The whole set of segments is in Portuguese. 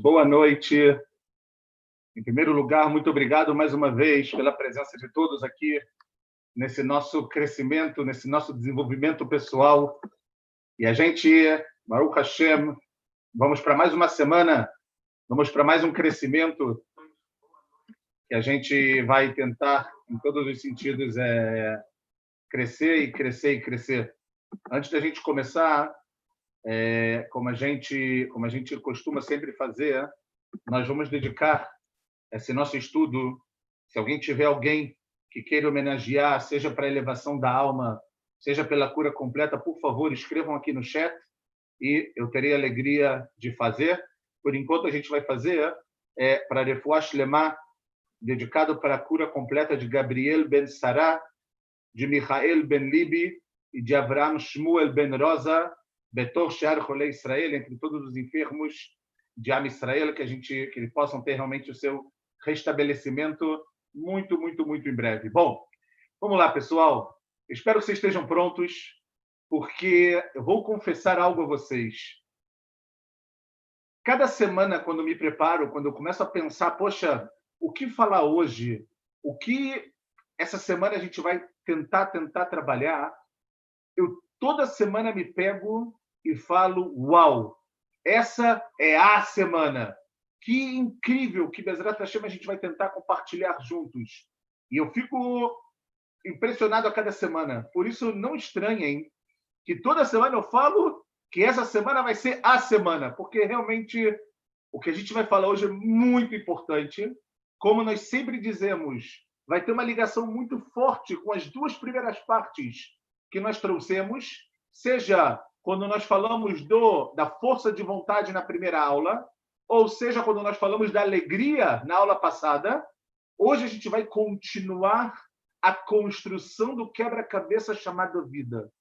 boa noite. Em primeiro lugar, muito obrigado mais uma vez pela presença de todos aqui nesse nosso crescimento, nesse nosso desenvolvimento pessoal. E a gente, Baruch Hashem, vamos para mais uma semana, vamos para mais um crescimento que a gente vai tentar, em todos os sentidos, é, crescer e crescer e crescer. Antes da gente começar, é, como a gente como a gente costuma sempre fazer, nós vamos dedicar esse nosso estudo. Se alguém tiver alguém que queira homenagear, seja para a elevação da alma, seja pela cura completa, por favor, escrevam aqui no chat e eu terei alegria de fazer. Por enquanto, a gente vai fazer é, para Refuash Lemá, dedicado para a cura completa de Gabriel Ben Sarah, de Michael Ben Libi e de Avraham Shmuel Ben Rosa, Betor Shear Rolei Israel, entre todos os enfermos de Am Israel, que a gente que eles possam ter realmente o seu restabelecimento muito, muito, muito em breve. Bom, vamos lá, pessoal. Espero que vocês estejam prontos, porque eu vou confessar algo a vocês. Cada semana, quando me preparo, quando eu começo a pensar, poxa, o que falar hoje? O que essa semana a gente vai tentar, tentar trabalhar? Eu toda semana me pego e falo: Uau, essa é a semana. Que incrível que Bezerra Hashem a gente vai tentar compartilhar juntos. E eu fico impressionado a cada semana. Por isso, não estranhem que toda semana eu falo que essa semana vai ser a semana, porque realmente o que a gente vai falar hoje é muito importante. Como nós sempre dizemos, vai ter uma ligação muito forte com as duas primeiras partes que nós trouxemos, seja quando nós falamos do, da força de vontade na primeira aula, ou seja, quando nós falamos da alegria na aula passada, hoje a gente vai continuar a construção do quebra-cabeça chamado vida.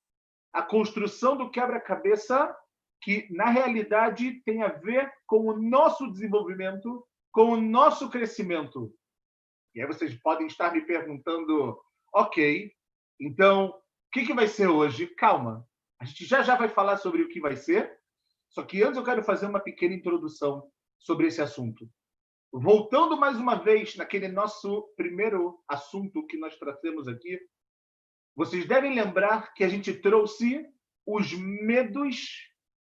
A construção do quebra-cabeça que, na realidade, tem a ver com o nosso desenvolvimento, com o nosso crescimento. E aí vocês podem estar me perguntando, ok, então, o que, que vai ser hoje? Calma, a gente já já vai falar sobre o que vai ser, só que antes eu quero fazer uma pequena introdução sobre esse assunto. Voltando mais uma vez naquele nosso primeiro assunto que nós tratamos aqui, vocês devem lembrar que a gente trouxe os medos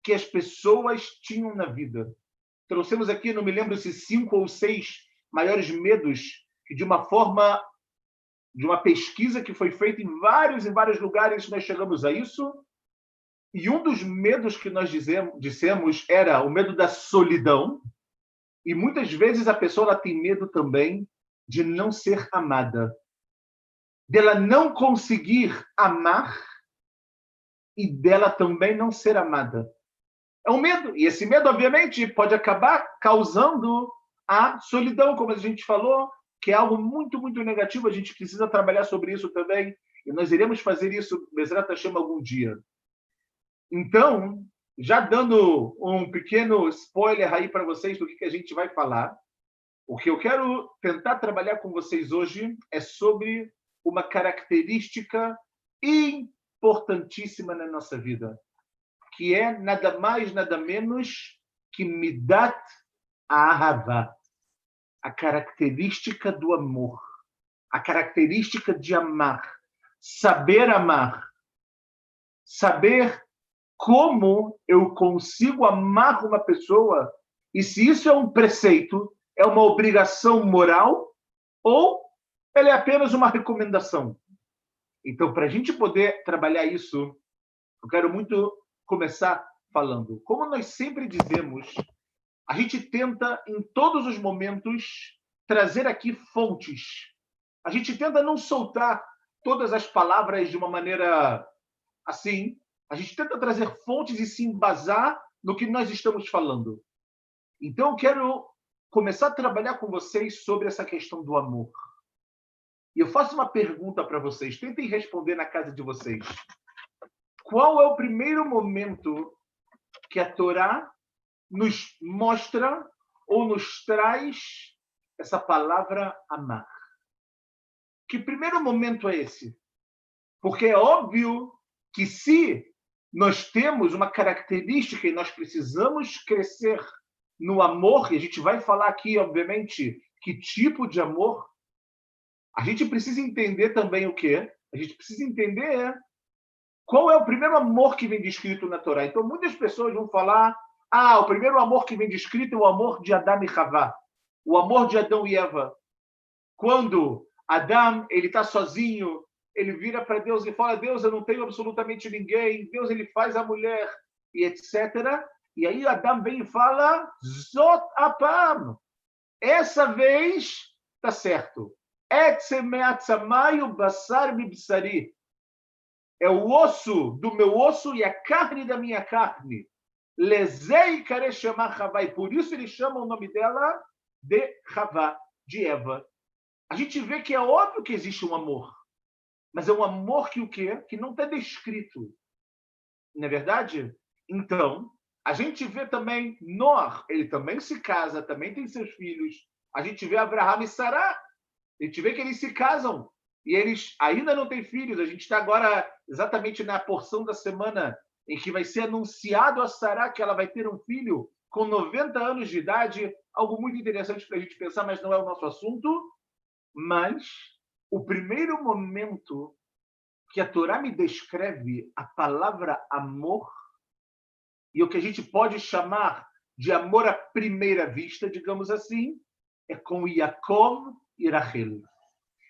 que as pessoas tinham na vida. Trouxemos aqui, não me lembro se cinco ou seis maiores medos que de uma forma de uma pesquisa que foi feita em vários e vários lugares nós chegamos a isso e um dos medos que nós dizemos, dissemos era o medo da solidão. E muitas vezes a pessoa tem medo também de não ser amada, dela não conseguir amar e dela também não ser amada. É um medo. E esse medo, obviamente, pode acabar causando a solidão, como a gente falou, que é algo muito, muito negativo. A gente precisa trabalhar sobre isso também. E nós iremos fazer isso, Bezerra chama algum dia. Então, já dando um pequeno spoiler aí para vocês do que a gente vai falar, o que eu quero tentar trabalhar com vocês hoje é sobre uma característica importantíssima na nossa vida, que é nada mais, nada menos que midat ahava, a característica do amor, a característica de amar, saber amar, saber como eu consigo amar uma pessoa e se isso é um preceito, é uma obrigação moral ou ele é apenas uma recomendação. Então, para a gente poder trabalhar isso, eu quero muito começar falando. Como nós sempre dizemos, a gente tenta, em todos os momentos, trazer aqui fontes. A gente tenta não soltar todas as palavras de uma maneira assim, a gente tenta trazer fontes e se embasar no que nós estamos falando. Então, eu quero começar a trabalhar com vocês sobre essa questão do amor. E eu faço uma pergunta para vocês, tentem responder na casa de vocês. Qual é o primeiro momento que a Torá nos mostra ou nos traz essa palavra amar? Que primeiro momento é esse? Porque é óbvio que se nós temos uma característica e nós precisamos crescer no amor, e a gente vai falar aqui, obviamente, que tipo de amor, a gente precisa entender também o quê? A gente precisa entender qual é o primeiro amor que vem descrito na Torá. Então, muitas pessoas vão falar: ah, o primeiro amor que vem descrito é o amor de Adão e Havá, o amor de Adão e Eva. Quando Adão ele está sozinho, ele vira para Deus e fala: Deus, eu não tenho absolutamente ninguém. Deus ele faz a mulher e etc. E aí Adão vem e fala: Zot apam. Essa vez está certo. Mibsari. É o osso do meu osso e a carne da minha carne. Lezei chamar Havai. Por isso ele chama o nome dela de Havá, de Eva. A gente vê que é óbvio que existe um amor. Mas é um amor que o quê? Que não está descrito. Não é verdade? Então, a gente vê também Noah, ele também se casa, também tem seus filhos. A gente vê Abraham e Sará, a gente vê que eles se casam e eles ainda não têm filhos. A gente está agora exatamente na porção da semana em que vai ser anunciado a Sará que ela vai ter um filho com 90 anos de idade, algo muito interessante para a gente pensar, mas não é o nosso assunto. Mas o primeiro momento que a Torá me descreve a palavra amor e o que a gente pode chamar de amor à primeira vista, digamos assim, é com Yaakov e Rachel.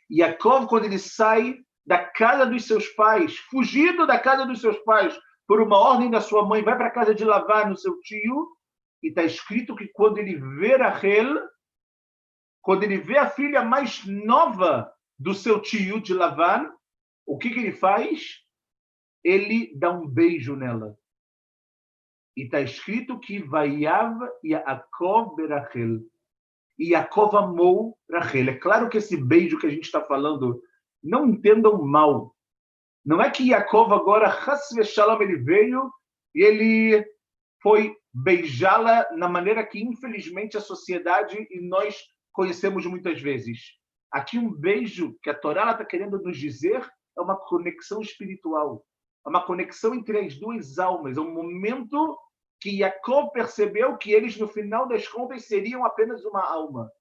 Yaakov, quando ele sai da casa dos seus pais, fugido da casa dos seus pais por uma ordem da sua mãe, vai para a casa de Lavar no seu tio, e está escrito que quando ele vê Rachel, quando ele vê a filha mais nova do seu tio de Lavan, o que, que ele faz? Ele dá um beijo nela. E está escrito que Vayav Yaakov Berachel. E Yaakov amou Rachel. É claro que esse beijo que a gente está falando, não entendam mal. Não é que Yaakov agora, Shalom, ele veio e ele foi beijá-la na maneira que, infelizmente, a sociedade e nós conhecemos muitas vezes. Aqui um beijo que a Torá está querendo nos dizer é uma conexão espiritual, é uma conexão entre as duas almas, é um momento que Jacob percebeu que eles, no final das contas, seriam apenas uma alma.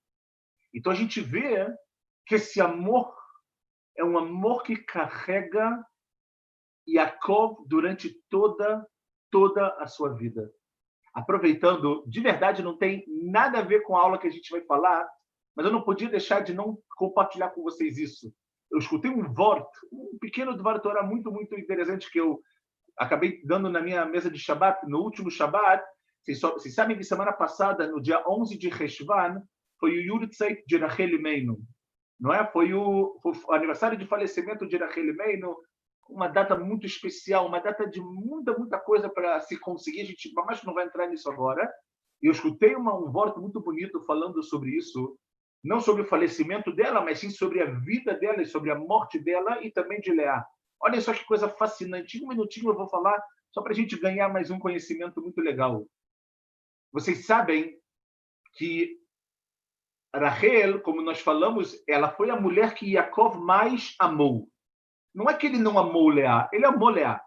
Então a gente vê que esse amor é um amor que carrega Jacob durante toda, toda a sua vida. Aproveitando, de verdade não tem nada a ver com a aula que a gente vai falar, mas eu não podia deixar de não compartilhar com vocês isso. Eu escutei um Vort, um pequeno Dvar Torah muito, muito interessante que eu acabei dando na minha mesa de Shabbat, no último Shabbat. Vocês, vocês sabem que semana passada, no dia 11 de Reshvan, foi o Yurtzeit de Rachel Imeinu. Não é? Foi o, foi o aniversário de falecimento de Rachel Imeinu, uma data muito especial, uma data de muita, muita coisa para se conseguir. A gente mas não vai entrar nisso agora. E eu escutei uma, um voto muito bonito falando sobre isso, não sobre o falecimento dela, mas sim sobre a vida dela e sobre a morte dela e também de Leá. Olha só que coisa fascinante. Um minutinho eu vou falar só para a gente ganhar mais um conhecimento muito legal. Vocês sabem que Rachel, como nós falamos, ela foi a mulher que Yaakov mais amou. Não é que ele não amou Leá, ele amou Leá,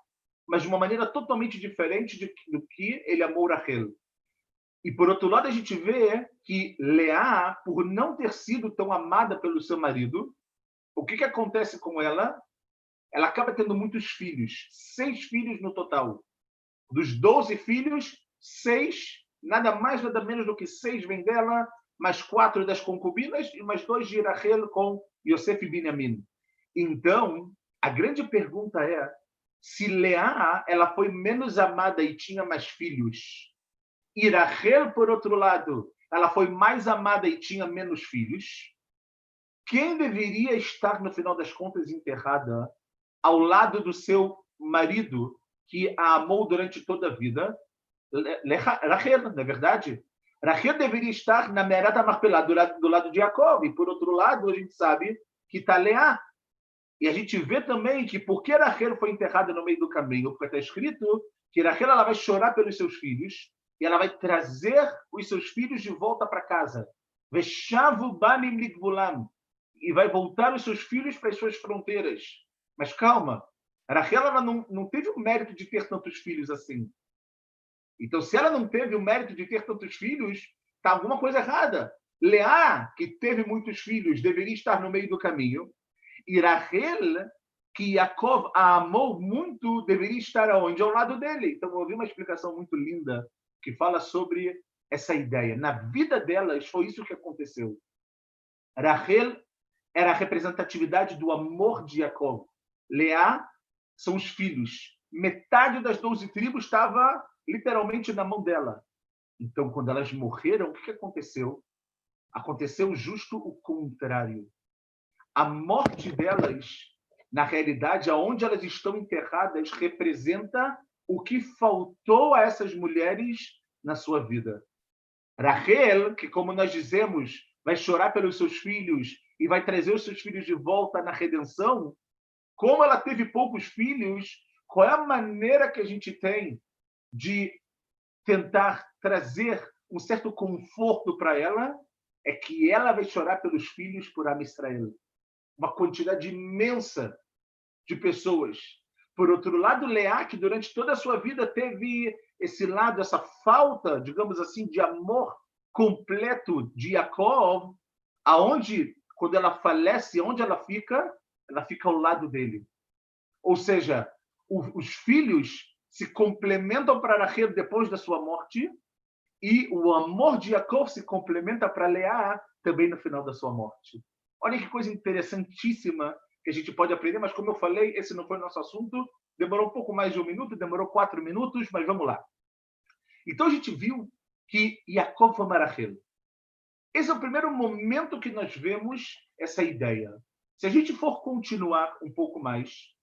mas de uma maneira totalmente diferente do que ele amou Rachel. E por outro lado, a gente vê que Leá, por não ter sido tão amada pelo seu marido, o que, que acontece com ela? Ela acaba tendo muitos filhos, seis filhos no total. Dos doze filhos, seis, nada mais, nada menos do que seis vêm dela, mais quatro das concubinas e mais dois de Rachel com Yosef e Binyamin. Então, a grande pergunta é se Leá ela foi menos amada e tinha mais filhos Rachel, por outro lado, ela foi mais amada e tinha menos filhos. Quem deveria estar, no final das contas, enterrada ao lado do seu marido, que a amou durante toda a vida? Rachel, não é verdade? Rachel deveria estar na Merata Marpelá, do lado, do lado de Jacob. E, por outro lado, a gente sabe que está Leá. E a gente vê também que porque Rachel foi enterrada no meio do caminho, porque está escrito que Rachel ela vai chorar pelos seus filhos, e ela vai trazer os seus filhos de volta para casa. E vai voltar os seus filhos para as suas fronteiras. Mas calma, Rachel ela não, não teve o mérito de ter tantos filhos assim. Então, se ela não teve o mérito de ter tantos filhos, está alguma coisa errada. Leá, que teve muitos filhos, deveria estar no meio do caminho. E Rachel, que Yaakov a amou muito, deveria estar aonde? Ao lado dele. Então, eu ouvi uma explicação muito linda que fala sobre essa ideia. Na vida delas, foi isso que aconteceu. Rachel era a representatividade do amor de Jacob. Leá são os filhos. Metade das doze tribos estava literalmente na mão dela. Então, quando elas morreram, o que aconteceu? Aconteceu justo o contrário. A morte delas, na realidade, aonde elas estão enterradas, representa o que faltou a essas mulheres na sua vida. Rachel, que como nós dizemos, vai chorar pelos seus filhos e vai trazer os seus filhos de volta na redenção, como ela teve poucos filhos, qual é a maneira que a gente tem de tentar trazer um certo conforto para ela? É que ela vai chorar pelos filhos por Am Israel. Uma quantidade imensa de pessoas. Por outro lado, que durante toda a sua vida teve esse lado, essa falta, digamos assim, de amor completo de Jacob, aonde quando ela falece, onde ela fica? Ela fica ao lado dele. Ou seja, o, os filhos se complementam para Rachel depois da sua morte e o amor de Jacob se complementa para Leá também no final da sua morte. Olha que coisa interessantíssima que a gente pode aprender, mas como eu falei, esse não foi o nosso assunto. Demorou um pouco mais de um minuto, demorou quatro minutos, mas vamos lá. Então a gente viu que Jacob foi Rachel. Esse é o primeiro momento que nós vemos essa ideia. Se a gente for continuar um pouco mais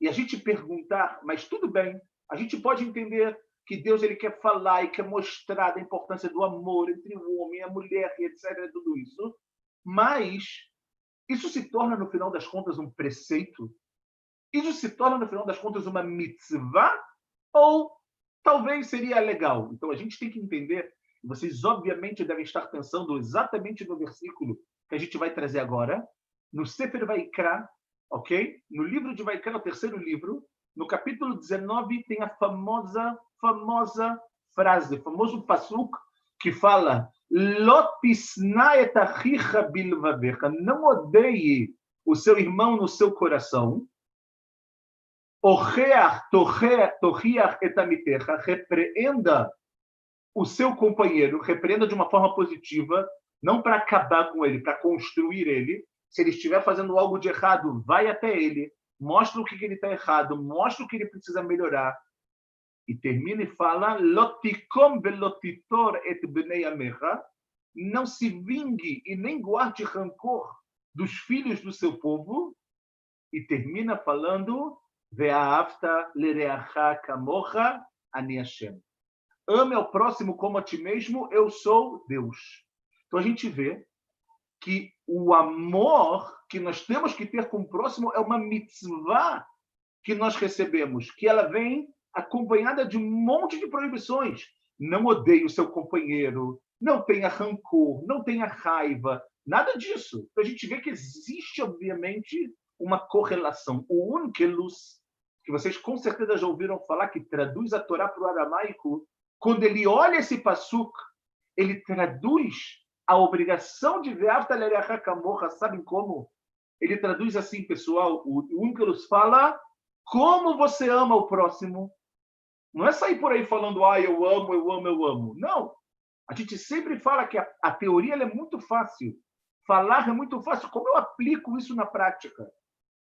e a gente perguntar, mas tudo bem, a gente pode entender que Deus ele quer falar e quer mostrar da importância do amor entre o homem e a mulher e etc, tudo isso, mas isso se torna no final das contas um preceito? Isso se torna no final das contas uma mitzvah ou talvez seria legal? Então a gente tem que entender vocês, obviamente, devem estar pensando exatamente no versículo que a gente vai trazer agora, no Sefer Vaikra, ok? No livro de Vaikra, o terceiro livro, no capítulo 19, tem a famosa, famosa frase, famoso pasuk, que fala. Não odeie o seu irmão no seu coração. Repreenda o seu companheiro, repreenda de uma forma positiva, não para acabar com ele, para construir ele. Se ele estiver fazendo algo de errado, vai até ele, mostra o que ele está errado, mostra o que ele precisa melhorar. E termina e fala: Lotikom velotitor et bnei amecha. Não se vingue e nem guarde rancor dos filhos do seu povo. E termina falando: Ve'ahavta lereacha kamocha ani Hashem ame ao próximo como a ti mesmo, eu sou Deus. Então a gente vê que o amor que nós temos que ter com o próximo é uma mitzvah que nós recebemos, que ela vem acompanhada de um monte de proibições. Não odeie o seu companheiro, não tenha rancor, não tenha raiva, nada disso. A gente vê que existe, obviamente, uma correlação. O unkelus, que vocês com certeza já ouviram falar, que traduz a Torá para o aramaico, quando ele olha esse passuk, ele traduz a obrigação de ver Aftalerachacamorra, sabem como? Ele traduz assim, pessoal, o Unkelus fala como você ama o próximo. Não é sair por aí falando, ah, eu amo, eu amo, eu amo. Não. A gente sempre fala que a, a teoria é muito fácil. Falar é muito fácil. Como eu aplico isso na prática?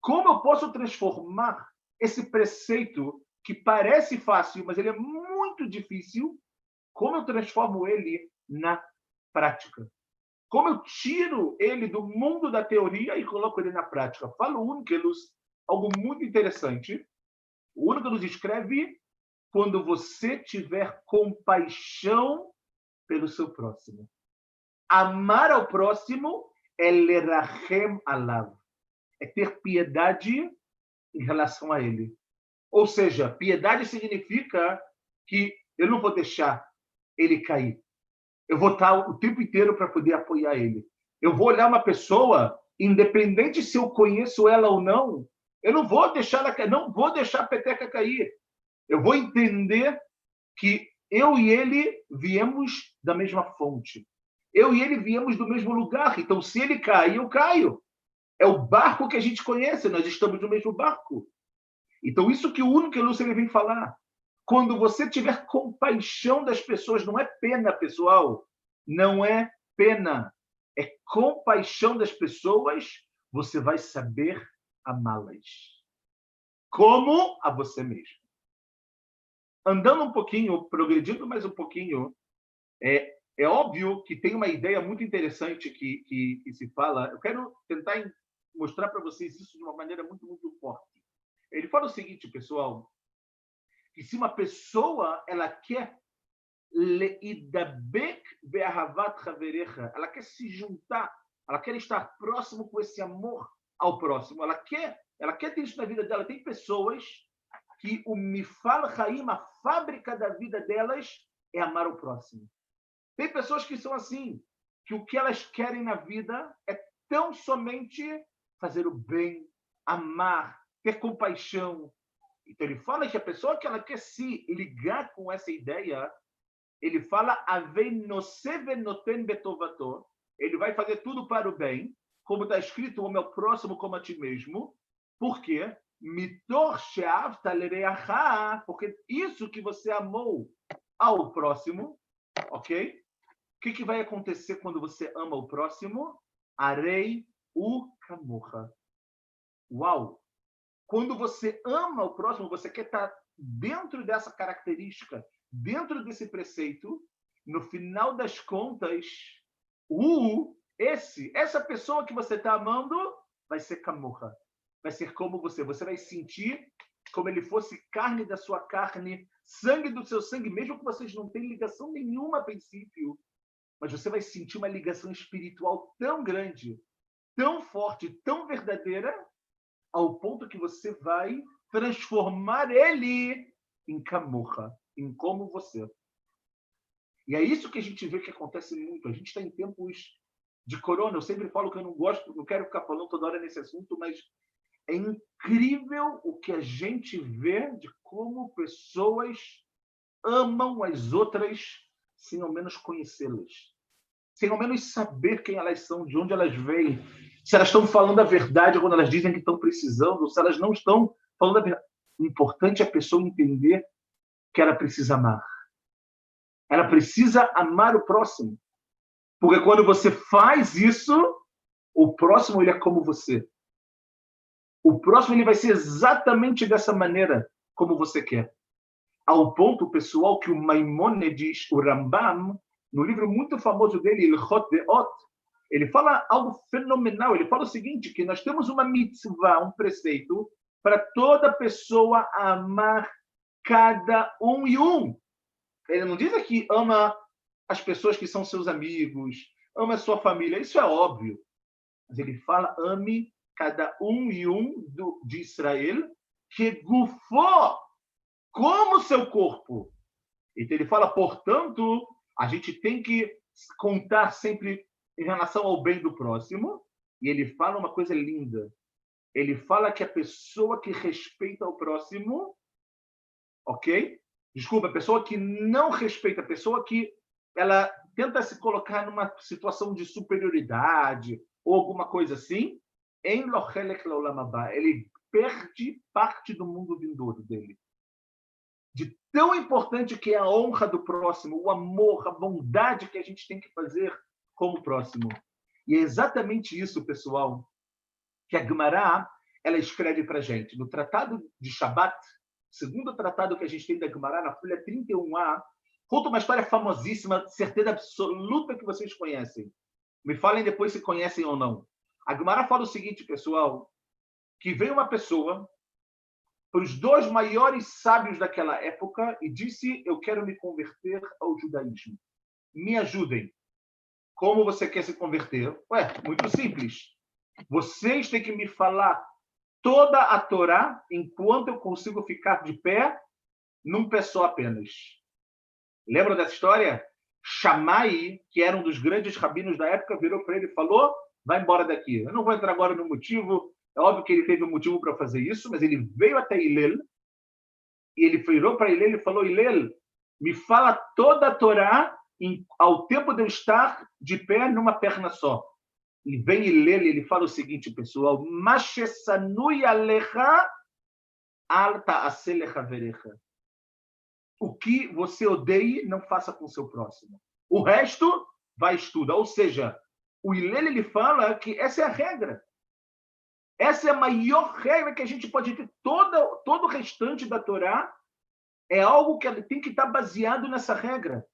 Como eu posso transformar esse preceito que parece fácil, mas ele é muito difícil, como eu transformo ele na prática? Como eu tiro ele do mundo da teoria e coloco ele na prática? Fala o Unkelus algo muito interessante. O Unkelus escreve quando você tiver compaixão pelo seu próximo. Amar ao próximo é lerachem alav. É ter piedade em relação a ele. Ou seja, piedade significa que eu não vou deixar ele cair. Eu vou estar o tempo inteiro para poder apoiar ele. Eu vou olhar uma pessoa, independente se eu conheço ela ou não, eu não vou deixar ela, não vou deixar a peteca cair. Eu vou entender que eu e ele viemos da mesma fonte. Eu e ele viemos do mesmo lugar. Então, se ele cai, eu caio. É o barco que a gente conhece, nós estamos no mesmo barco. Então, isso que o único que Lúcio vem falar. Quando você tiver compaixão das pessoas, não é pena, pessoal. Não é pena. É compaixão das pessoas, você vai saber amá-las. Como a você mesmo. Andando um pouquinho, progredindo mais um pouquinho, é, é óbvio que tem uma ideia muito interessante que, que, que se fala. Eu quero tentar mostrar para vocês isso de uma maneira muito, muito forte. Ele fala o seguinte, pessoal, que se uma pessoa ela quer ela quer se juntar, ela quer estar próximo com esse amor ao próximo, ela quer, ela quer ter isso na vida dela. Tem pessoas que o Mifal Haim, a fábrica da vida delas, é amar o próximo. Tem pessoas que são assim, que o que elas querem na vida é tão somente fazer o bem, amar, ter compaixão. Então ele fala que a pessoa que ela quer se ligar com essa ideia, ele fala ele vai fazer tudo para o bem, como está escrito, o meu próximo como a ti mesmo. Por quê? Porque isso que você amou ao próximo, ok? O que, que vai acontecer quando você ama o próximo? Arei o camorra. Uau! Quando você ama o próximo, você quer estar dentro dessa característica, dentro desse preceito, no final das contas, o esse, essa pessoa que você está amando vai ser camorra. Vai ser como você. Você vai sentir como ele fosse carne da sua carne, sangue do seu sangue, mesmo que vocês não tenham ligação nenhuma a princípio. Mas você vai sentir uma ligação espiritual tão grande, tão forte, tão verdadeira, ao ponto que você vai transformar ele em camurra, em como você. E é isso que a gente vê que acontece muito. A gente está em tempos de corona. Eu sempre falo que eu não gosto, não quero ficar falando toda hora nesse assunto, mas é incrível o que a gente vê de como pessoas amam as outras sem ao menos conhecê-las, sem ao menos saber quem elas são, de onde elas vêm, se elas estão falando a verdade quando elas dizem que estão precisando, ou se elas não estão falando a verdade. O importante é a pessoa entender que ela precisa amar. Ela precisa amar o próximo. Porque quando você faz isso, o próximo ele é como você. O próximo ele vai ser exatamente dessa maneira como você quer. Ao ponto, pessoal, que o Maimonides, o Rambam, no livro muito famoso dele, Ilhot Deot, ele fala algo fenomenal. Ele fala o seguinte, que nós temos uma mitzvah, um preceito, para toda pessoa amar cada um e um. Ele não diz aqui ama as pessoas que são seus amigos, ama a sua família, isso é óbvio. Mas ele fala ame cada um e um do, de Israel que gufou como seu corpo. Então ele fala, portanto, a gente tem que contar sempre em relação ao bem do próximo. E ele fala uma coisa linda. Ele fala que a pessoa que respeita o próximo, ok? Desculpa, a pessoa que não respeita, a pessoa que ela tenta se colocar numa situação de superioridade ou alguma coisa assim, em ele perde parte do mundo vindouro dele. De tão importante que é a honra do próximo, o amor, a bondade que a gente tem que fazer com o próximo. E é exatamente isso, pessoal, que a Gemara ela escreve para gente. No Tratado de Shabat, segundo tratado que a gente tem da Gemara, na folha 31a, Conta uma história famosíssima, certeza absoluta que vocês conhecem. Me falem depois se conhecem ou não. A Gemara fala o seguinte, pessoal, que veio uma pessoa para os dois maiores sábios daquela época e disse: Eu quero me converter ao judaísmo. Me ajudem. Como você quer se converter? Ué, muito simples. Vocês têm que me falar toda a Torá enquanto eu consigo ficar de pé num pé só apenas. Lembra dessa história? Shammai, que era um dos grandes rabinos da época, virou para ele e falou: vai embora daqui. Eu não vou entrar agora no motivo, é óbvio que ele teve um motivo para fazer isso, mas ele veio até Ilel e ele virou para Ilel e falou: Ilel, me fala toda a Torá em, ao tempo de eu estar de pé numa perna só. Ele vem e lê, ele fala o seguinte, pessoal: Mashesanui alecha alta aselecha verecha. O que você odeie, não faça com o seu próximo. O resto, vai estudar. Ou seja, o Ilele ele fala que essa é a regra. Essa é a maior regra que a gente pode ter. Toda, todo o restante da Torá é algo que tem que estar baseado nessa regra.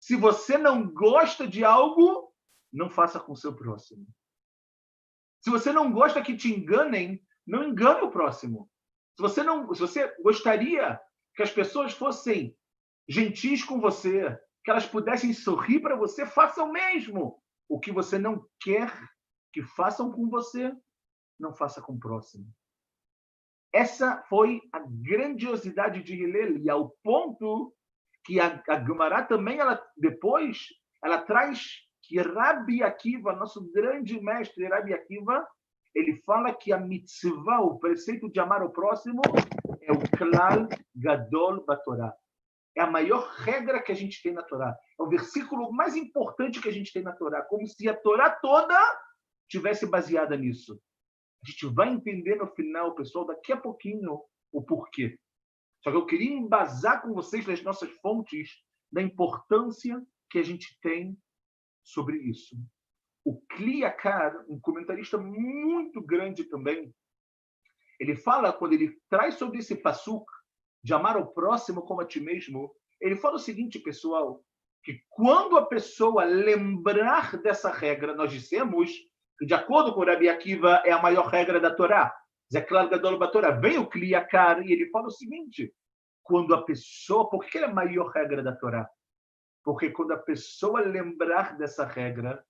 Se você não gosta de algo, não faça com o seu próximo. Se você não gosta que te enganem, não engane o próximo. Se você não, se você gostaria que as pessoas fossem gentis com você, que elas pudessem sorrir para você, faça o mesmo. O que você não quer que façam com você, não faça com o próximo. Essa foi a grandiosidade de Hillel, e ao ponto que a, a Gemara também, ela, depois, ela traz que Rabi Akiva, nosso grande mestre Rabi Akiva, ele fala que a mitzvah, o preceito de amar o próximo, é o klal gadol batorá. É a maior regra que a gente tem na Torá. É o versículo mais importante que a gente tem na Torá, como se a Torá toda tivesse baseada nisso. A gente vai entender no final, pessoal, daqui a pouquinho, o porquê. Só que eu queria embasar com vocês nas nossas fontes da importância que a gente tem sobre isso. O Kliakar, um comentarista muito grande também, ele fala, quando ele traz sobre esse pasuk, de amar o próximo como a ti mesmo, ele fala o seguinte, pessoal, que quando a pessoa lembrar dessa regra, nós dissemos que, de acordo com Rabi Akiva, é a maior regra da Torá. Zé Gadol Torá. Vem o Kliakar e ele fala o seguinte, quando a pessoa... Por que é a maior regra da Torá? Porque quando a pessoa lembrar dessa regra,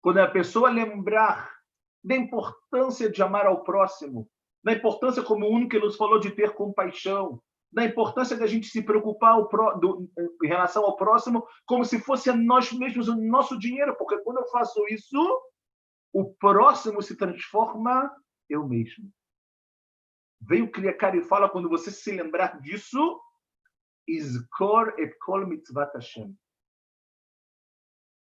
quando a pessoa lembrar da importância de amar ao próximo, da importância, como o único que nos falou, de ter compaixão, da importância da gente se preocupar do, em relação ao próximo como se fosse nós mesmos o nosso dinheiro, porque quando eu faço isso, o próximo se transforma eu mesmo. Veio o Kliakar e fala, quando você se lembrar disso, Izkor et kol mitzvat Hashem.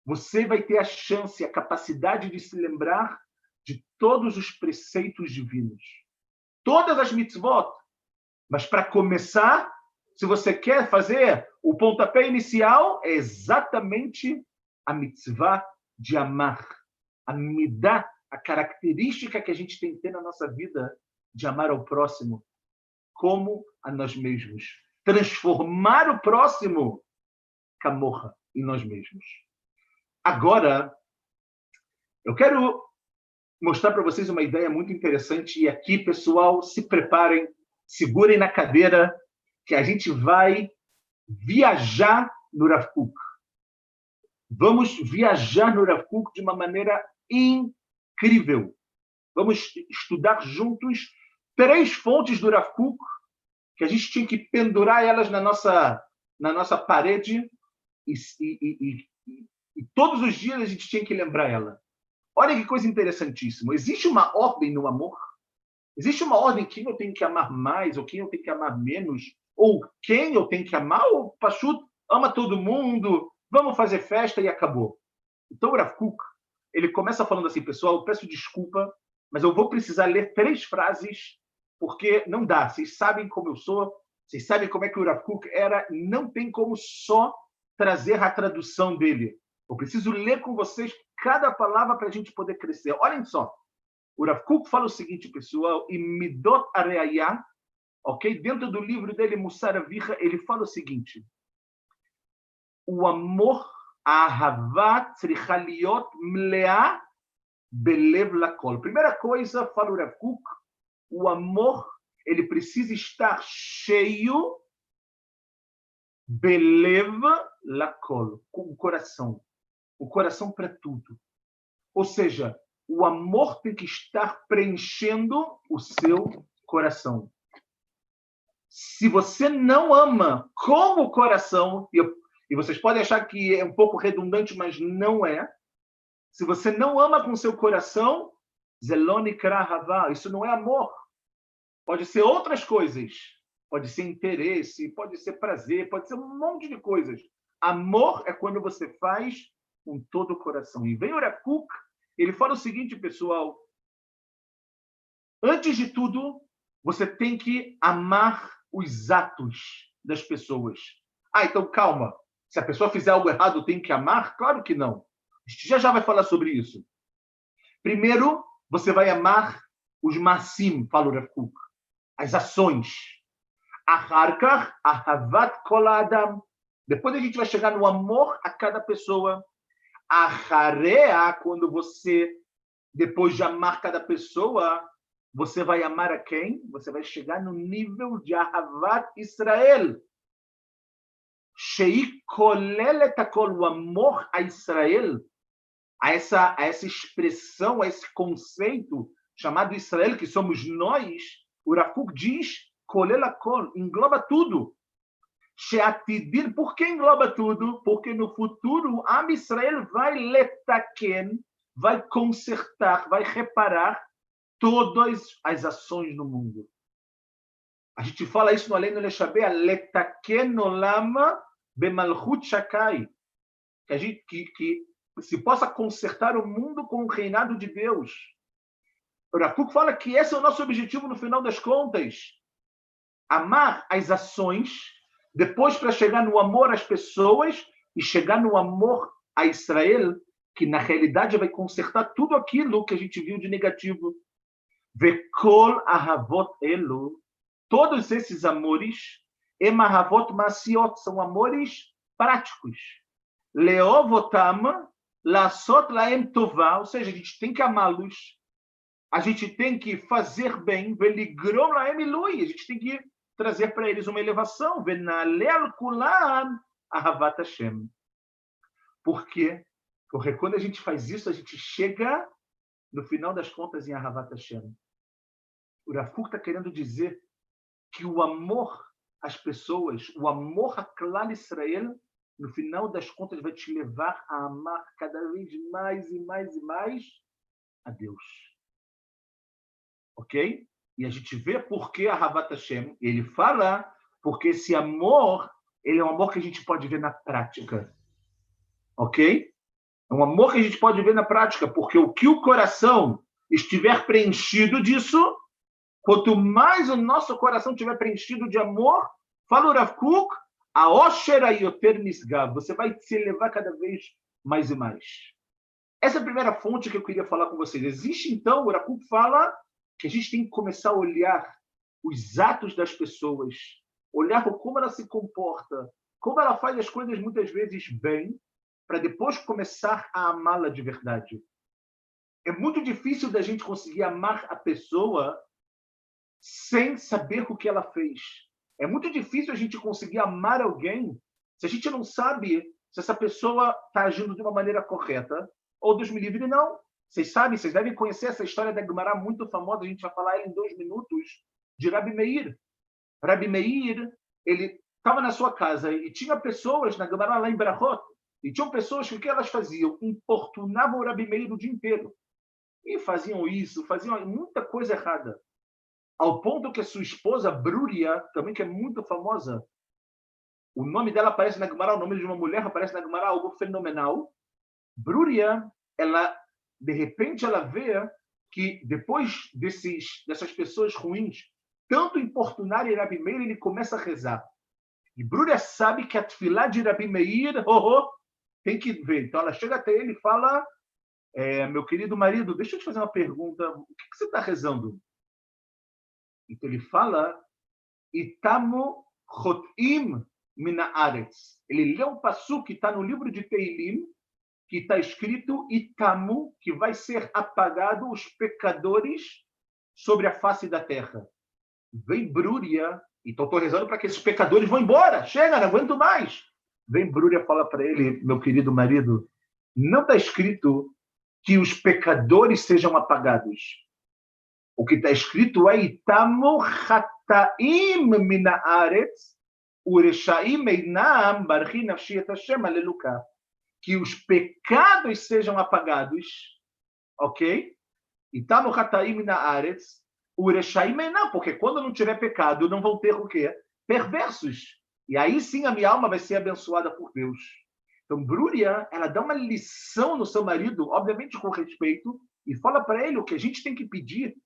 Você vai ter a chance, a capacidade de se lembrar de todos os preceitos divinos todas as mitzvot. Mas para começar, se você quer fazer o pontapé inicial, é exatamente a mitzvah de amar. A midá, a característica que a gente tem que ter na nossa vida de amar ao próximo como a nós mesmos. Transformar o próximo camorra em nós mesmos. Agora, eu quero mostrar para vocês uma ideia muito interessante. E aqui, pessoal, se preparem, segurem na cadeira, que a gente vai viajar no Rav. Vamos viajar no Rav de uma maneira incrível. Vamos estudar juntos três fontes do Rav que a gente tinha que pendurar elas na nossa, na nossa parede e, e, e, e todos os dias a gente tinha que lembrar ela. Olha que coisa interessantíssima. Existe uma ordem no amor? Existe uma ordem quem eu tenho que amar mais ou quem eu tenho que amar menos? Ou quem eu tenho que amar? Ou Pachut ama todo mundo, vamos fazer festa e acabou. Então, o Rav Kuk, ele começa falando assim, pessoal, peço desculpa, mas eu vou precisar ler três frases, porque não dá. Vocês sabem como eu sou, vocês sabem como é que o Rav Kuk era, não tem como só trazer a tradução dele. Eu preciso ler com vocês cada palavra para a gente poder crescer. Olhem só. O Rav Kuk fala o seguinte, pessoal, em Midot Areaya, ok? Dentro do livro dele, Mussar Avicha, ele fala o seguinte. O amor, a Ahavá, tzricha liot mlea belev lakol. Primeira coisa, fala o Rav Kuk, o amor, ele precisa estar cheio belev lakol, com o coração o coração para tudo. Ou seja, o amor tem que estar preenchendo o seu coração. Se você não ama com o coração, e, eu, e vocês podem achar que é um pouco redundante, mas não é. Se você não ama com seu coração, zeloni krahava, isso não é amor. Pode ser outras coisas, pode ser interesse, pode ser prazer, pode ser um monte de coisas. Amor é quando você faz com todo o coração. E vem Urakuk, ele fala o seguinte, pessoal: antes de tudo, você tem que amar os atos das pessoas. Ah, então calma. Se a pessoa fizer algo errado, tem que amar? Claro que não. A gente já já vai falar sobre isso. Primeiro, você vai amar os masim, fala o Rav as ações. Aharkar, ahavat kol adam. Depois a gente vai chegar no amor a cada pessoa. Aharea, quando você, depois de amar cada pessoa, você vai amar a quem? Você vai chegar no nível de Ahavat Israel. Shei kolelet o amor a Israel, a essa, a essa expressão, a esse conceito chamado Israel, que somos nós, o Rafuk diz, kolelakol, engloba tudo. Sheatidir, por que engloba tudo? Porque no futuro, Am Israel vai letaken, vai consertar, vai reparar todas as ações no mundo. A gente fala isso no Além do Lechabé, letaken olama bemalchut shakai. Que, a gente, que, que se possa consertar o mundo com o reinado de Deus. O fala que esse é o nosso objetivo no final das contas. Amar as ações depois, para chegar no amor às pessoas e chegar no amor a Israel, que na realidade vai consertar tudo aquilo que a gente viu de negativo. Vekol ahavot elu, todos esses amores, emahavot masiot, são amores práticos. Leovotam, lasot laem tová, ou seja, a gente tem que amá-los, a gente tem que fazer bem, veligrom laem ilui, a gente tem que trazer para eles uma elevação. Por quê? Porque quando a gente faz isso, a gente chega, no final das contas, em Ahavat Hashem. O Rafuk está querendo dizer que o amor às pessoas, o amor a Klal Israel, no final das contas, vai te levar a amar cada vez mais e mais e mais a Deus. Ok? E a gente vê por que a Havat Hashem, ele fala, porque esse amor, ele é um amor que a gente pode ver na prática. Ok? É um amor que a gente pode ver na prática, porque o que o coração estiver preenchido disso, quanto mais o nosso coração estiver preenchido de amor, fala o Rav Kuk, a Oshera Yoter Misgav, você vai se elevar cada vez mais e mais. Essa é a primeira fonte que eu queria falar com vocês. Existe, então, o Rav Kuk fala que a gente tem que começar a olhar os atos das pessoas, olhar como ela se comporta, como ela faz as coisas muitas vezes bem, para depois começar a amá-la de verdade. É muito difícil da gente conseguir amar a pessoa sem saber o que ela fez. É muito difícil a gente conseguir amar alguém se a gente não sabe se essa pessoa está agindo de uma maneira correta ou Deus me livre não. Vocês sabem, vocês devem conhecer essa história da Gemara muito famosa, a gente vai falar ela em dois minutos, de Rabi Meir. Rabi Meir, ele estava na sua casa e tinha pessoas na Gemara lá em Berachot, e tinham pessoas que o que elas faziam? Importunavam o Rabi Meir o dia inteiro. E faziam isso, faziam muita coisa errada. Ao ponto que a sua esposa, Brúria, também que é muito famosa, o nome dela aparece na Gemara, o nome de uma mulher aparece na Gemara, algo fenomenal. Brúria, ela de repente ela vê que depois desses, dessas pessoas ruins tanto importunarem Rabi Meir, ele começa a rezar. E Brúria sabe que a tefilá de Rabi Meir oh, oh, tem que ver. Então ela chega até ele e fala: é, Meu querido marido, deixa eu te fazer uma pergunta. O que, que você está rezando? Então ele fala: Itamo chotim mina aretz. Ele lê um passo que está no livro de Teilim, que está escrito Itamu, que vai ser apagado os pecadores sobre a face da terra. Vem Brúria, então estou rezando para que esses pecadores vão embora. Chega, não aguento mais. Vem Brúria fala para ele, meu querido marido, não está escrito que os pecadores sejam apagados. O que está escrito é Itamu chataim mina aretz ureshaim einam barchi nafshi et Hashem que os pecados sejam apagados, ok? Itamo hataim na aretz, Urechaim não, porque quando não tiver pecado, não vão ter o quê? Perversos. E aí sim a minha alma vai ser abençoada por Deus. Então, Brúria, ela dá uma lição no seu marido, obviamente com respeito, e fala para ele o que a gente tem que pedir.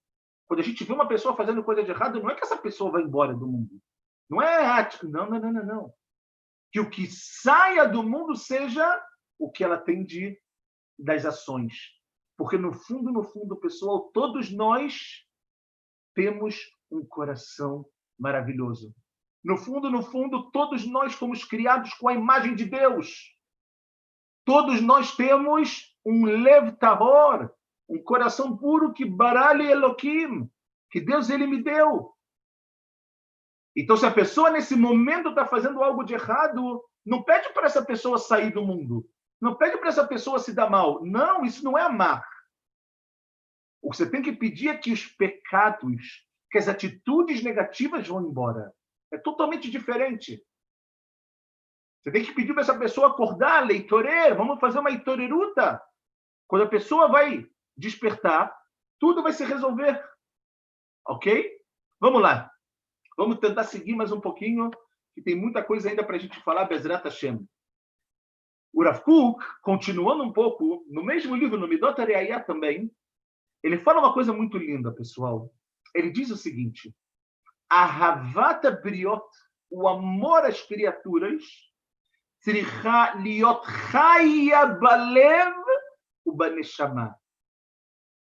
Quando a gente vê uma pessoa fazendo coisa de errado, não é que essa pessoa vai embora do mundo. Não é Não, não, não, não, não. Que o que saia do mundo seja o que ela tem de das ações. Porque no fundo, no fundo, pessoal, todos nós temos um coração maravilhoso. No fundo, no fundo, todos nós fomos criados com a imagem de Deus. Todos nós temos um lev tahor, um coração puro que barale Elohim, que Deus ele me deu. Então, se a pessoa nesse momento está fazendo algo de errado, não pede para essa pessoa sair do mundo. Não pede para essa pessoa se dar mal. Não, isso não é amar. O que você tem que pedir é que os pecados, que as atitudes negativas vão embora. É totalmente diferente. Você tem que pedir para essa pessoa acordar, leitoreiro, vamos fazer uma leitoreruta. Quando a pessoa vai despertar, tudo vai se resolver. Ok? Vamos lá. Vamos tentar seguir mais um pouquinho, que tem muita coisa ainda para a gente falar, Bezrat Hashem. O continuando um pouco, no mesmo livro, no Midot Areia também, ele fala uma coisa muito linda, pessoal. Ele diz o seguinte: a Havata Briot, o amor às criaturas, Tricha Liot Chaya Balev Ubaneshama.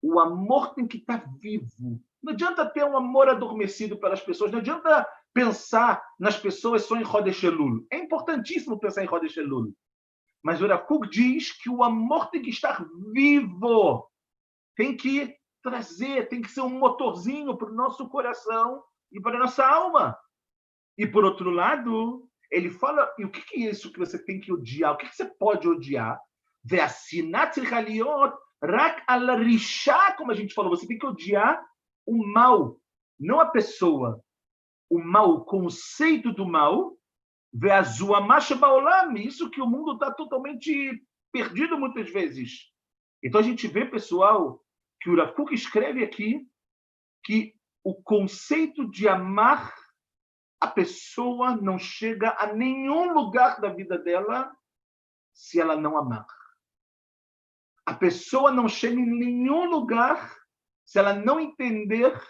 O amor tem que estar vivo. Não adianta ter um amor adormecido pelas pessoas, não adianta pensar nas pessoas só em Rodeshelul. É importantíssimo pensar em Rodeshelul. Mas o Rakuk diz que o amor tem que estar vivo. Tem que trazer, tem que ser um motorzinho para o nosso coração e para a nossa alma. E, por outro lado, ele fala, e o que é isso que você tem que odiar? O que você pode odiar? rak al como a gente falou, você tem que odiar o mal, não a pessoa. O mal, o conceito do mal, isso que o mundo está totalmente perdido muitas vezes. Então a gente vê, pessoal, que o Rakuk escreve aqui que o conceito de amar a pessoa não chega a nenhum lugar da vida dela se ela não amar. A pessoa não chega em nenhum lugar se ela não entender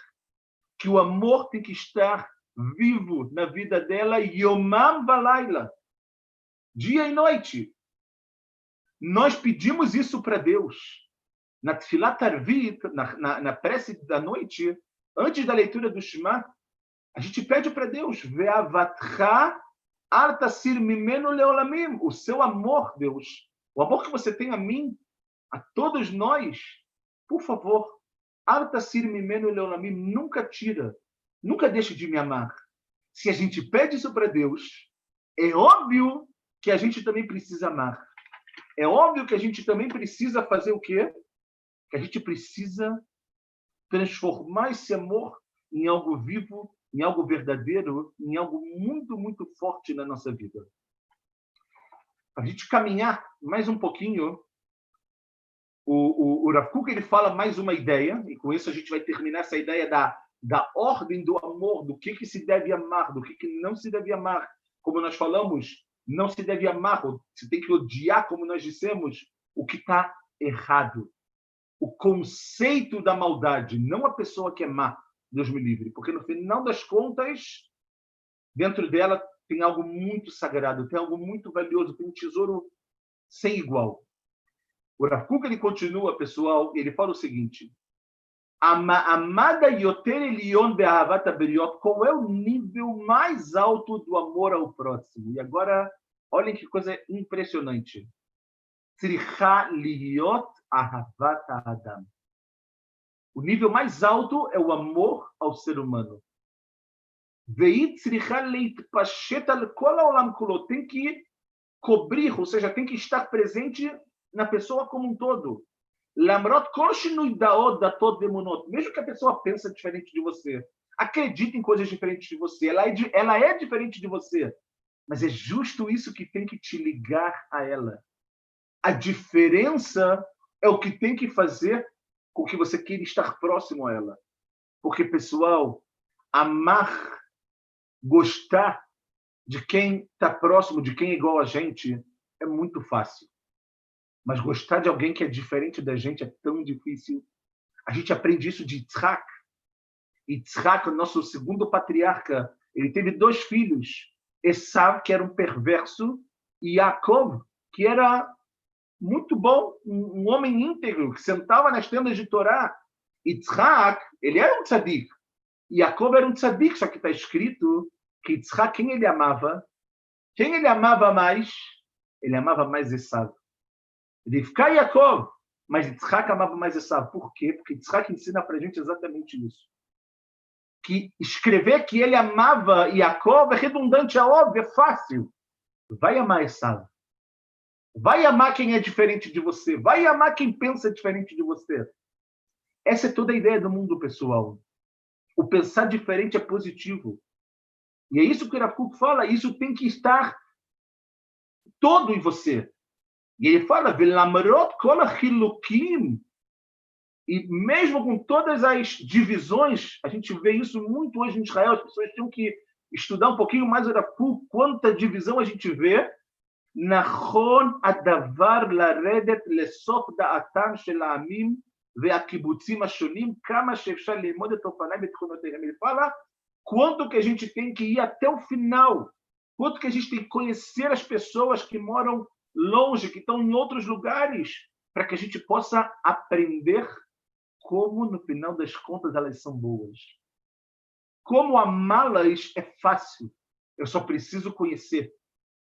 que o amor tem que estar vivo na vida dela, yomam valaila, dia e noite. Nós pedimos isso para Deus. Na Tfilat Arvit, na, na, na prece da noite, antes da leitura do Shema, a gente pede para Deus, leolamim, o seu amor, Deus, o amor que você tem a mim, a todos nós, por favor, leolamim, nunca tira, nunca deixe de me amar. Se a gente pede isso para Deus, é óbvio que a gente também precisa amar. É óbvio que a gente também precisa fazer o quê? Que a gente precisa transformar esse amor em algo vivo em algo verdadeiro, em algo muito, muito forte na nossa vida. Para a gente caminhar mais um pouquinho, o, o, o Rav Kuk, ele fala mais uma ideia, e com isso a gente vai terminar essa ideia da, da ordem do amor, do que, que se deve amar, do que, que não se deve amar. Como nós falamos, não se deve amar, se tem que odiar, como nós dissemos, o que está errado. O conceito da maldade, não a pessoa que é má, Deus me livre. Porque no final das contas, dentro dela tem algo muito sagrado, tem algo muito valioso, tem um tesouro sem igual. O Rav ele continua, pessoal, ele fala o seguinte: Amada Yoter Elion Be'ahavat Aberiot, qual é o nível mais alto do amor ao próximo? E agora, olhem que coisa impressionante. Tzricha Liot Ahavat Adam. O nível mais alto é o amor ao ser humano. Tem que cobrir, ou seja, tem que estar presente na pessoa como um todo. Mesmo que a pessoa pense diferente de você, acredite em coisas diferentes de você, ela é, ela é diferente de você, mas é justo isso que tem que te ligar a ela. A diferença é o que tem que fazer com que você queira estar próximo a ela. Porque, pessoal, amar, gostar de quem está próximo, de quem é igual a gente, é muito fácil. Mas gostar de alguém que é diferente da gente é tão difícil. A gente aprende isso de Yitzhak. Yitzhak, o nosso segundo patriarca, ele teve dois filhos. Esav, que era um perverso, e Yaakov, que era muito bom, um, homem íntegro, que sentava nas tendas de Torá. Yitzhak, ele era um tzadik. Yaakov era um tzadik, só que está escrito que Yitzhak, quem ele amava? Quem ele amava mais? Ele amava mais Esav. Rivka e Yaakov, mas Yitzhak amava mais Esav. Por quê? Porque Yitzhak ensina para a gente exatamente isso. Que escrever que ele amava Yaakov é redundante, é óbvio, é fácil. Vai amar Esav. Vai amar quem é diferente de você. Vai amar quem pensa diferente de você. Essa é toda a ideia do mundo pessoal. O pensar diferente é positivo. E é isso que o Rafuco fala. Isso tem que estar todo em você. E ele fala, Velamarot kol e mesmo com todas as divisões, a gente vê isso muito hoje em Israel, as pessoas tinham que estudar um pouquinho mais o Rafu, quanta divisão a gente vê. נכון הדבר לרדת לסוף דעתם של העמים והקיבוצים השונים, כמה שאפשר ללמוד את אופניים ותכונותיהם. Ele fala quanto que a gente tem que ir até o final, quanto que a gente tem que conhecer as pessoas que moram longe, que estão em outros lugares, para que a gente possa aprender como, no final das contas, elas são boas. Como amá-las é fácil, eu só preciso conhecer.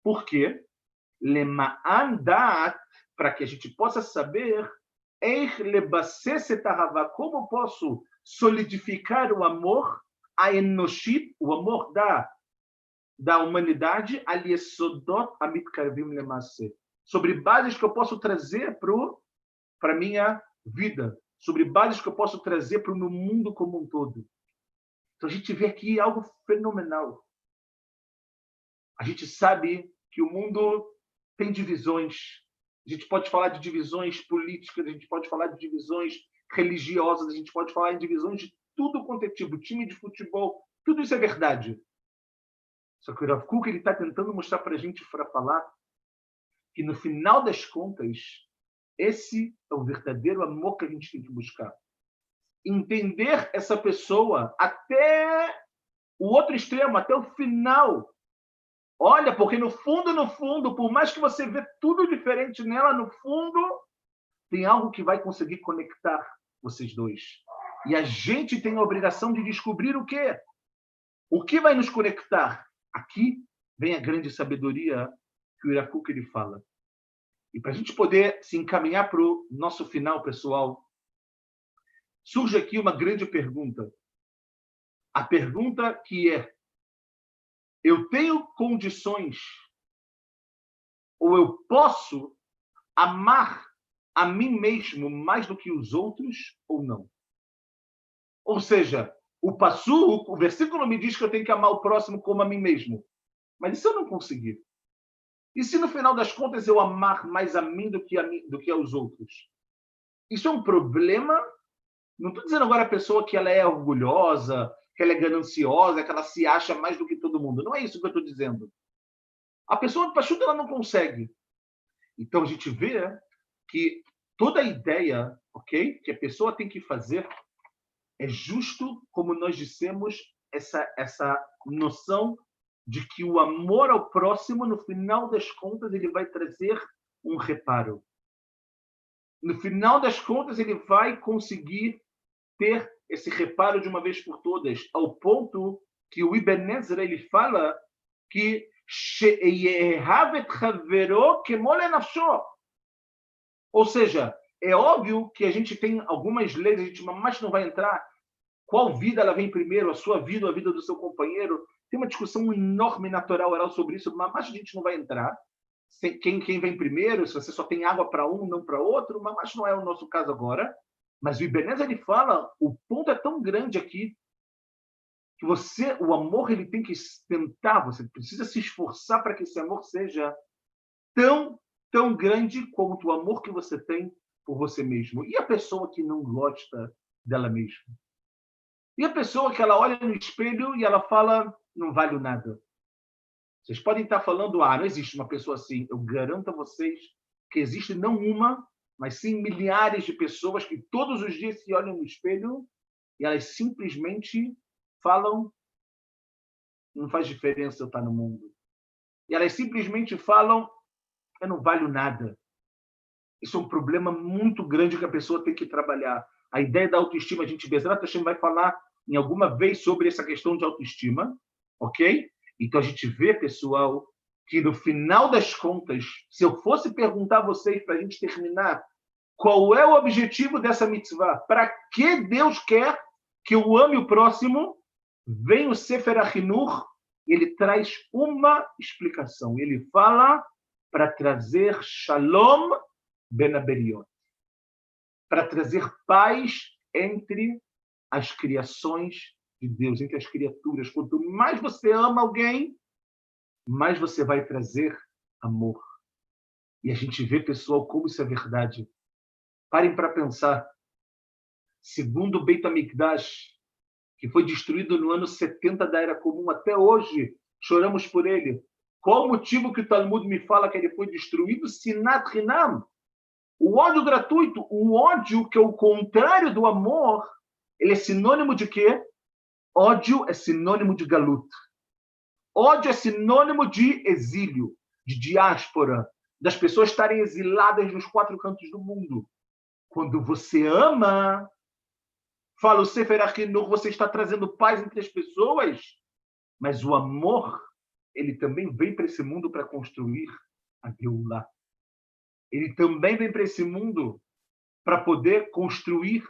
Por quê? Para que a gente possa saber como posso solidificar o amor a enoshit, o amor da da humanidade, aliesodot amitkarvim lemase, sobre bases que eu posso trazer para a minha vida, sobre bases que eu posso trazer para o meu mundo como um todo. Então a gente vê aqui algo fenomenal. A gente sabe que o mundo tem divisões. A gente pode falar de divisões políticas, a gente pode falar de divisões religiosas, a gente pode falar em divisões de tudo quanto é tipo, time de futebol, tudo isso é verdade. Só que o Rav Kuk está tentando mostrar para a gente, para falar, que no final das contas, esse é o verdadeiro amor que a gente tem que buscar. Entender essa pessoa até o outro extremo, até o final. Olha, porque no fundo, no fundo, por mais que você vê tudo diferente nela, no fundo, tem algo que vai conseguir conectar vocês dois. E a gente tem a obrigação de descobrir o quê? O que vai nos conectar? Aqui vem a grande sabedoria que o Irakuka ele fala. E para a gente poder se encaminhar para o nosso final, pessoal, surge aqui uma grande pergunta. A pergunta que é: eu tenho condições ou eu posso amar a mim mesmo mais do que os outros ou não? Ou seja, o passo, o versículo me diz que eu tenho que amar o próximo como a mim mesmo. Mas e se eu não conseguir? E se no final das contas eu amar mais a mim do que, a mim, do que aos outros? Isso é um problema? Não estou dizendo agora a pessoa que ela é orgulhosa, que ela é gananciosa, que ela se acha mais do que todo mundo. Não é isso que eu estou dizendo. A pessoa pachuta ela não consegue. Então a gente vê que toda a ideia, ok, que a pessoa tem que fazer é justo, como nós dissemos, essa, essa noção de que o amor ao próximo, no final das contas, ele vai trazer um reparo. No final das contas, ele vai conseguir ter esse reparo de uma vez por todas, ao ponto que o Ibn Ezra ele fala que ou seja, é óbvio que a gente tem algumas leis, a gente mais não vai entrar. Qual vida ela vem primeiro, a sua vida ou a vida do seu companheiro? Tem uma discussão enorme natural oral sobre isso, mas a gente não vai entrar. Quem, quem vem primeiro, se você só tem água para um, não para outro, mas não é o nosso caso agora. Mas o Ibanez ele fala, o ponto é tão grande aqui que você, o amor ele tem que tentar, você precisa se esforçar para que esse amor seja tão tão grande quanto o amor que você tem por você mesmo. E a pessoa que não gosta dela mesma? E a pessoa que ela olha no espelho e ela fala, não vale nada. Vocês podem estar falando, ah, não existe uma pessoa assim. Eu garanto a vocês que existe não uma, mas sim milhares de pessoas que todos os dias se olham no espelho e elas simplesmente falam, não faz diferença eu estar no mundo. E elas simplesmente falam, eu não valho nada. Isso é um problema muito grande que a pessoa tem que trabalhar. A ideia da autoestima, a gente, Bezerra Hashem vai falar em alguma vez sobre essa questão de autoestima, ok? Então a gente vê, pessoal, que no final das contas, se eu fosse perguntar a vocês para a gente terminar, qual é o objetivo dessa mitzvah? Para que Deus quer que eu ame o próximo? Vem o Sefer Ahinur, ele traz uma explicação. Ele fala para trazer shalom ben aberiot, para trazer paz entre as criações de Deus, entre as criaturas. Quanto mais você ama alguém, mais você vai trazer amor. E a gente vê, pessoal, como isso é verdade. Parem para pensar. Segundo o Beit HaMikdash, que foi destruído no ano 70 da Era Comum, até hoje choramos por ele. Qual o motivo que o Talmud me fala que ele foi destruído? Sinat Hinam. O ódio gratuito, o ódio que é o contrário do amor, ele é sinônimo de quê? Ódio é sinônimo de galuto. Ódio é sinônimo de exílio, de diáspora, das pessoas estarem exiladas nos quatro cantos do mundo. Quando você ama, fala o Sefer Ahinur, você está trazendo paz entre as pessoas, mas o amor, ele também vem para esse mundo para construir a Geulah. Ele também vem para esse mundo para poder construir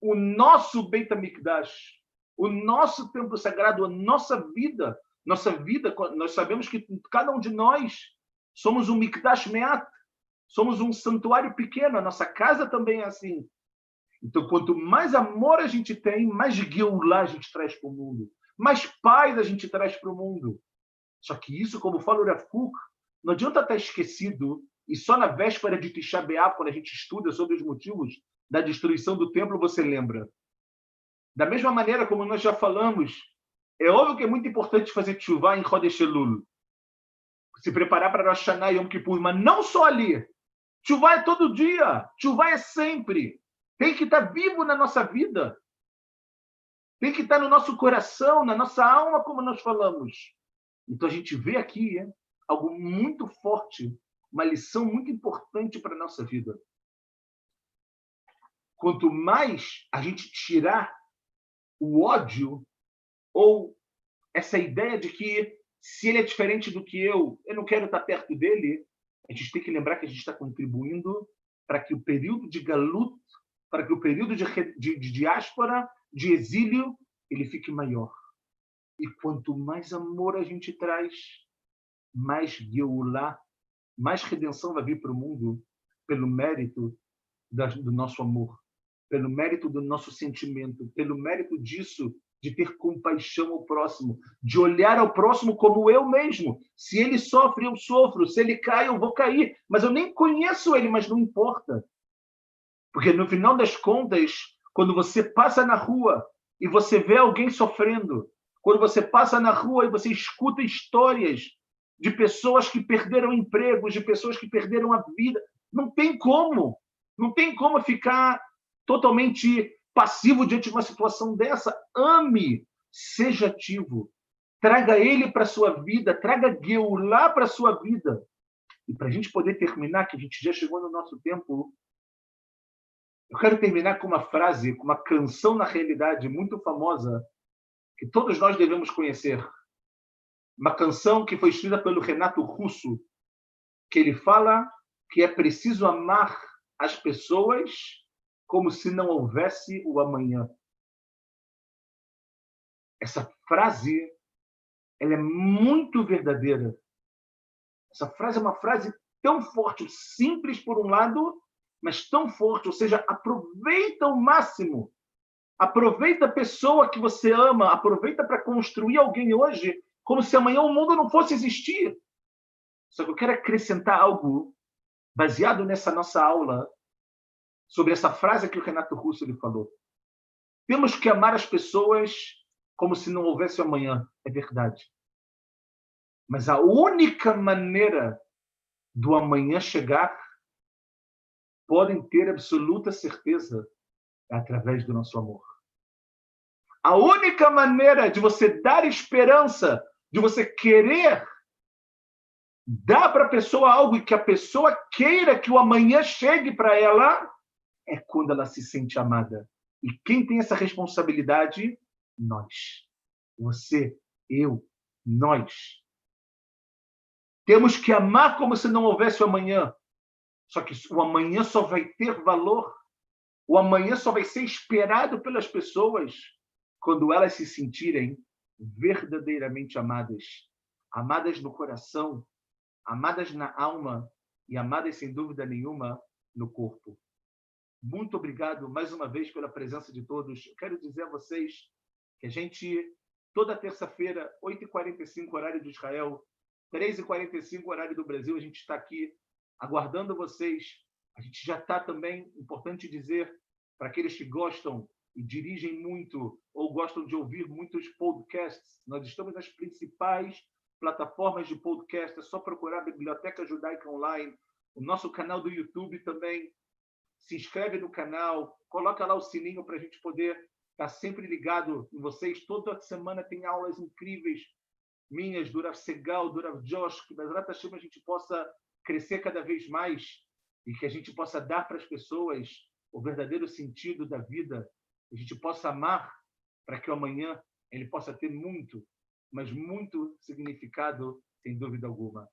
o nosso Beit HaMikdash, o nosso templo sagrado, a nossa vida, nossa vida, nós sabemos que cada um de nós somos um Mikdash Meat, somos um santuário pequeno, a nossa casa também é assim. Então, quanto mais amor a gente tem, mais Geulah a gente traz para o mundo, mais paz a gente traz para o mundo. Só que isso, como fala o Rav Kuk, não adianta estar esquecido e só na véspera de Tisha quando a gente estuda sobre os motivos da destruição do templo, você lembra. Da mesma maneira como nós já falamos, é óbvio que é muito importante fazer chuva em Chodesh. Se preparar para Rosh Hashanah e Yom Kippur, mas não só ali. Chuva é todo dia, chuva é sempre. Tem que estar vivo na nossa vida. Tem que estar no nosso coração, na nossa alma, como nós falamos. Então a gente vê aqui é, algo muito forte uma lição muito importante para a nossa vida. Quanto mais a gente tirar o ódio ou essa ideia de que se ele é diferente do que eu, eu não quero estar perto dele, a gente tem que lembrar que a gente está contribuindo para que o período de galut, para que o período de, de, de diáspora, de exílio, ele fique maior. E quanto mais amor a gente traz, mais Geulah mais redenção vai vir para o mundo pelo mérito do nosso amor, pelo mérito do nosso sentimento, pelo mérito disso de ter compaixão ao próximo, de olhar ao próximo como eu mesmo. Se ele sofre, eu sofro. Se ele cai, eu vou cair. Mas eu nem conheço ele, mas não importa. Porque no final das contas, quando você passa na rua e você vê alguém sofrendo, quando você passa na rua e você escuta histórias de pessoas que perderam empregos, de pessoas que perderam a vida. Não tem como. Não tem como ficar totalmente passivo diante de uma situação dessa. Ame, seja ativo. Traga ele para a sua vida, traga Geulah para a sua vida. E para a gente poder terminar, que a gente já chegou no nosso tempo, eu quero terminar com uma frase, com uma canção, na realidade, muito famosa, que todos nós devemos conhecer uma canção que foi escrita pelo Renato Russo, que ele fala que é preciso amar as pessoas como se não houvesse o amanhã. Essa frase ela é muito verdadeira. Essa frase é uma frase tão forte, simples por um lado, mas tão forte, ou seja, aproveita o máximo. Aproveita a pessoa que você ama, aproveita para construir alguém hoje como se amanhã o mundo não fosse existir. Só que eu quero acrescentar algo baseado nessa nossa aula sobre essa frase que o Renato Russo ele falou. Temos que amar as pessoas como se não houvesse amanhã. É verdade. Mas a única maneira do amanhã chegar, podem ter absoluta certeza, é através do nosso amor. A única maneira de você dar esperança, de você querer dar para a pessoa algo e que a pessoa queira que o amanhã chegue para ela, é quando ela se sente amada. E quem tem essa responsabilidade? Nós. Você, eu, nós. Temos que amar como se não houvesse o amanhã. Só que o amanhã só vai ter valor, o amanhã só vai ser esperado pelas pessoas quando elas se sentirem verdadeiramente amadas. Amadas no coração, amadas na alma e amadas, sem dúvida nenhuma, no corpo. Muito obrigado mais uma vez pela presença de todos. Eu quero dizer a vocês que a gente, toda terça-feira, 8h45, horário de Israel, 3h45, horário do Brasil, a gente está aqui aguardando vocês. A gente já está também, importante dizer, para aqueles que gostam dirigem muito ou gostam de ouvir muitos podcasts, nós estamos nas principais plataformas de podcast, é só procurar a Biblioteca Judaica Online, o nosso canal do YouTube também, se inscreve no canal, coloca lá o sininho para a gente poder estar tá sempre ligado em vocês. Toda semana tem aulas incríveis minhas, do Rav Segal, do Rav Josh, que Bezrat Hashem a gente possa crescer cada vez mais e que a gente possa dar para as pessoas o verdadeiro sentido da vida, a gente possa amar para que o amanhã ele possa ter muito, mas muito significado, sem dúvida alguma.